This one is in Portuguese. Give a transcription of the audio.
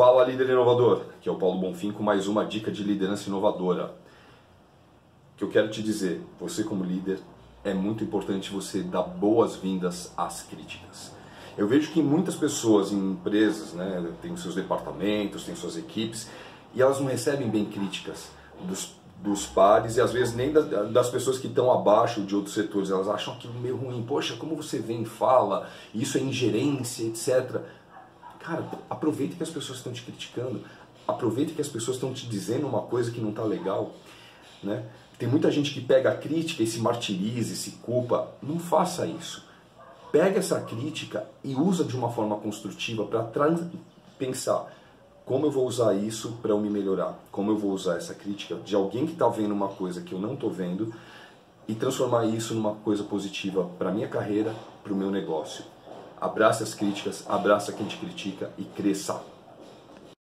Fala líder inovador, que é o Paulo Bonfim com mais uma dica de liderança inovadora. Que eu quero te dizer, você como líder, é muito importante você dar boas-vindas às críticas. Eu vejo que muitas pessoas em empresas, né, têm seus departamentos, têm suas equipes, e elas não recebem bem críticas dos, dos pares e às vezes nem das, das pessoas que estão abaixo de outros setores. Elas acham aquilo meio ruim. Poxa, como você vem e fala, isso é ingerência, etc. Cara, aproveita que as pessoas estão te criticando, aproveita que as pessoas estão te dizendo uma coisa que não está legal, né? Tem muita gente que pega a crítica e se martiriza e se culpa. Não faça isso. Pega essa crítica e usa de uma forma construtiva para pensar como eu vou usar isso para eu me melhorar, como eu vou usar essa crítica de alguém que está vendo uma coisa que eu não estou vendo e transformar isso numa coisa positiva para minha carreira, para o meu negócio. Abraça as críticas, abraça quem te critica e cresça.